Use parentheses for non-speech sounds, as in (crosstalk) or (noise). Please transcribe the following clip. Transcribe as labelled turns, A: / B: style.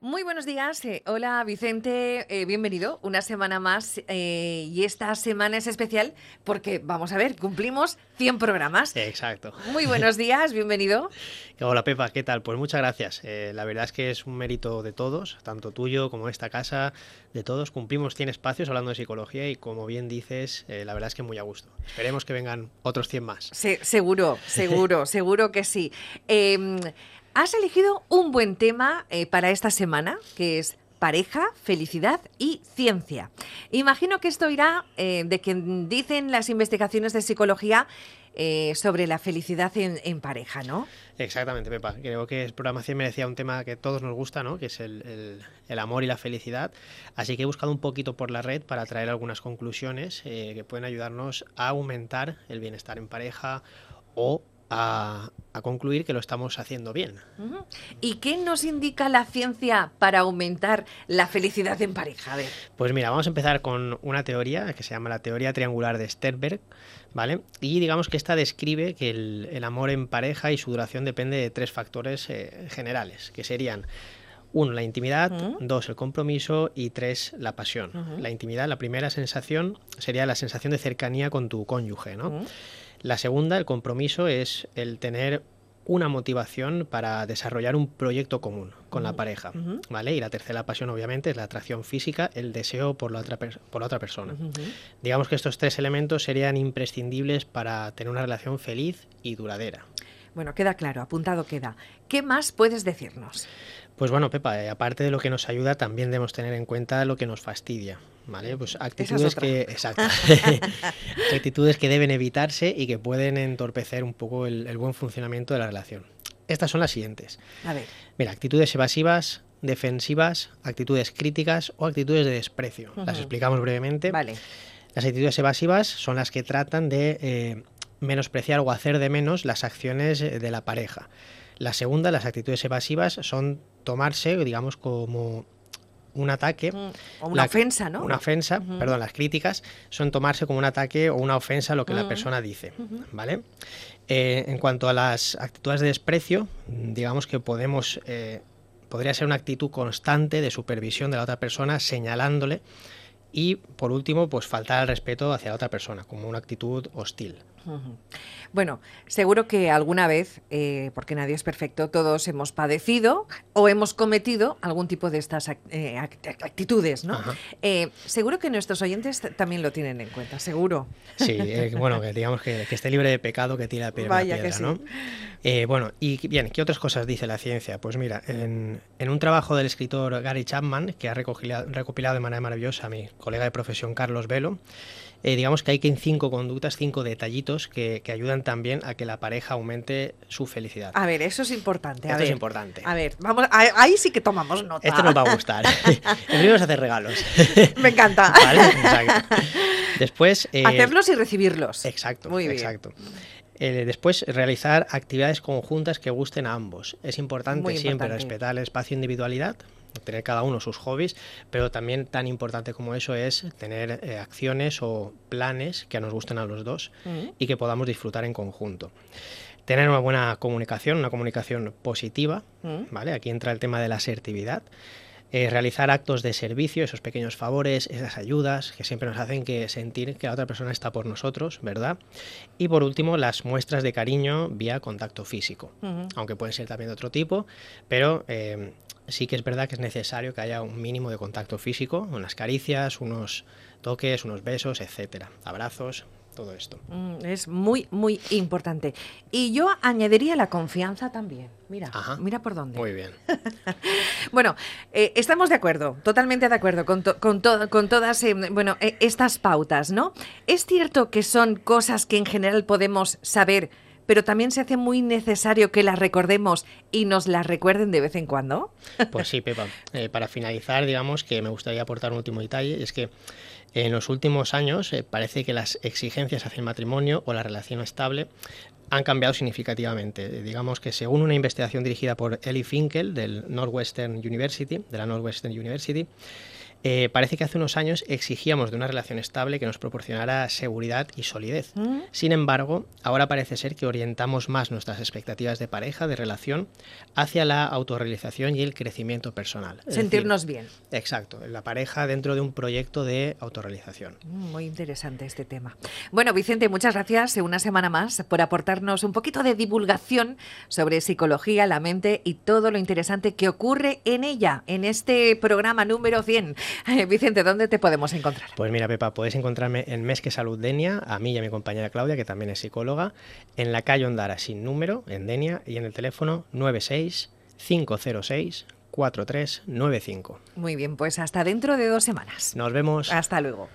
A: Muy buenos días. eh, hola Vicente, eh, bienvenido una semana más. eh, y esta semana es especial porque, vamos a ver, cumplimos 100 programas.
B: Exacto.
A: Muy buenos días, bienvenido. (laughs)
B: Hola Pepa, ¿qué tal? Pues muchas gracias. La verdad es que es un mérito de todos, tanto tuyo como esta casa, de todos. Cumplimos 100 espacios hablando de psicología y como bien dices, la verdad es que muy a gusto. Esperemos que vengan otros 100 más.
A: Se- seguro, seguro, (laughs) seguro que sí. Has elegido un buen tema eh, para esta semana, que es pareja, felicidad y ciencia. Imagino que esto irá eh, de que dicen las investigaciones de psicología eh, sobre la felicidad en, pareja, ¿no?
B: Exactamente, Pepa. Creo que el programa 100 merecía un tema que todos nos gusta, ¿no? Que es el, amor y la felicidad. Así que he buscado un poquito por la red para traer algunas conclusiones que pueden ayudarnos a aumentar el bienestar en pareja o a, a concluir que lo estamos haciendo bien.
A: ¿Y qué nos indica la ciencia para aumentar la felicidad en pareja? A ver.
B: Pues mira, vamos a empezar con una teoría que se llama la teoría triangular de Sternberg, ¿vale? Y digamos que esta describe que el, el amor en pareja y su duración depende de tres factores eh, generales, que serían uno, la intimidad, dos, el compromiso y tres, la pasión. La intimidad, la primera sensación sería la sensación de cercanía con tu cónyuge, ¿no? La segunda, el compromiso, es el tener una motivación para desarrollar un proyecto común con la
A: Ujú,
B: pareja. ¿vale? Y la tercera pasión, obviamente, es la atracción física, el deseo por la otra, por la otra persona. Digamos que estos tres elementos serían imprescindibles para tener una relación feliz y duradera.
A: Bueno, queda claro, apuntado queda. ¿Qué más puedes decirnos?
B: Pues bueno, Pepa, eh, aparte de lo que nos ayuda, también debemos tener en cuenta lo que nos fastidia, ¿vale? Pues actitudes que, exacto, (laughs) (laughs) actitudes que deben evitarse y que pueden entorpecer un poco el, el buen funcionamiento de la relación. Estas son las siguientes.
A: A ver.
B: Mira, actitudes evasivas, defensivas, actitudes críticas o actitudes de desprecio. Las
A: Ujú.
B: explicamos brevemente.
A: Vale.
B: Las actitudes evasivas son las que tratan de eh, menospreciar o hacer de menos las acciones de la pareja. La segunda, las actitudes evasivas, son tomarse, digamos, como un ataque.
A: Mm, O una
B: La-
A: ofensa, ¿no?
B: Una ofensa, perdón, las críticas son tomarse como un ataque o una ofensa a lo que la
A: Mm.
B: persona dice. ¿vale? Eh, en cuanto a las actitudes de desprecio, digamos que podemos, eh, podría ser una actitud constante de supervisión de la otra persona, señalándole y, por último, pues faltar al respeto hacia la otra persona, como una actitud hostil.
A: Bueno, seguro que alguna vez, eh, porque nadie es perfecto, todos hemos padecido o hemos cometido algún tipo de estas eh, act- actitudes, ¿no? Eh, seguro que nuestros oyentes también lo tienen en cuenta, seguro.
B: Sí, eh, bueno, que digamos que, que esté libre de pecado, que tire la primera
A: Vaya que
B: piedra,
A: sí.
B: ¿no? Eh, bueno, y bien, ¿qué otras cosas dice la ciencia? Pues mira, en, en un trabajo del escritor Gary Chapman, que ha recopilado, recopilado de manera maravillosa a mi colega de profesión Carlos Velo, eh, digamos que hay que en cinco conductas, cinco detallitos que, que ayudan también a que la pareja aumente su felicidad.
A: A ver, eso es importante. a
B: Esto es importante.
A: A ver, vamos, a- ahí sí que tomamos nota.
B: Esto nos va a gustar. (laughs) (laughs) el primero es hacer regalos. (laughs)
A: Me encanta.
B: ¿Vale? Exacto. Después... eh,
A: Hacerlos y recibirlos.
B: Exacto,
A: Muy bien.
B: exacto. Eh, después, realizar actividades conjuntas que gusten a ambos. Es importante siempre respetar el espacio individualidad, tener cada uno sus hobbies, pero también tan importante como eso es tener eh, acciones o planes que nos gusten a los dos
A: Mm.
B: y que podamos disfrutar en conjunto. Tener una buena comunicación, una comunicación positiva,
A: Mm.
B: ¿vale? Aquí entra el tema de la asertividad. Eh, realizar actos de servicio, esos pequeños favores, esas ayudas que siempre nos hacen que sentir que la otra persona está por nosotros, ¿verdad? Y por último, las muestras de cariño vía contacto físico, aunque pueden ser también de otro tipo, pero eh, sí que es verdad que es necesario que haya un mínimo de contacto físico, unas caricias, unos toques, unos besos, etcétera, abrazos, todo esto.
A: Mm, Es muy, muy importante. Y yo añadiría la confianza también. Mira,
B: Ajá.
A: mira por dónde.
B: Muy bien. (laughs)
A: Bueno, eh, estamos de acuerdo, totalmente de acuerdo con, to- con, to- con todas eh, bueno, eh, estas pautas, ¿no? Es cierto que son cosas que en general podemos saber, pero también se hace muy necesario que las recordemos y nos las recuerden de vez en cuando. (laughs)
B: Pues sí, Pepa. Eh, para finalizar, digamos que me gustaría aportar un último detalle, es que en los últimos años eh, parece que las exigencias hacia el matrimonio o la relación estable han cambiado significativamente. Eh, Digamos que según una investigación dirigida por Ellie Finkel del Northwestern University, de la Northwestern University, Eh, parece que hace unos años exigíamos de una relación estable que nos proporcionara seguridad y solidez.
A: Mm.
B: Sin embargo, ahora parece ser que orientamos más nuestras expectativas de pareja, de relación, hacia la autorrealización y el crecimiento personal.
A: Sentirnos
B: decir,
A: bien.
B: Exacto, la pareja dentro de un proyecto de autorrealización.
A: Mm, Muy interesante este tema. Bueno, Vicente, muchas gracias eh, una semana más por aportarnos un poquito de divulgación sobre psicología, la mente y todo lo interesante que ocurre en ella, en este programa número 100. Vicente, ¿dónde te podemos encontrar?
B: Pues mira, Pepa, podéis encontrarme en Mesque Salud Denia, a mí y a mi compañera Claudia, que también es psicóloga, en la calle Ondara sin número, en Denia, y en el teléfono 96 506 4395.
A: Muy bien, pues hasta dentro de dos semanas.
B: Nos vemos.
A: Hasta luego.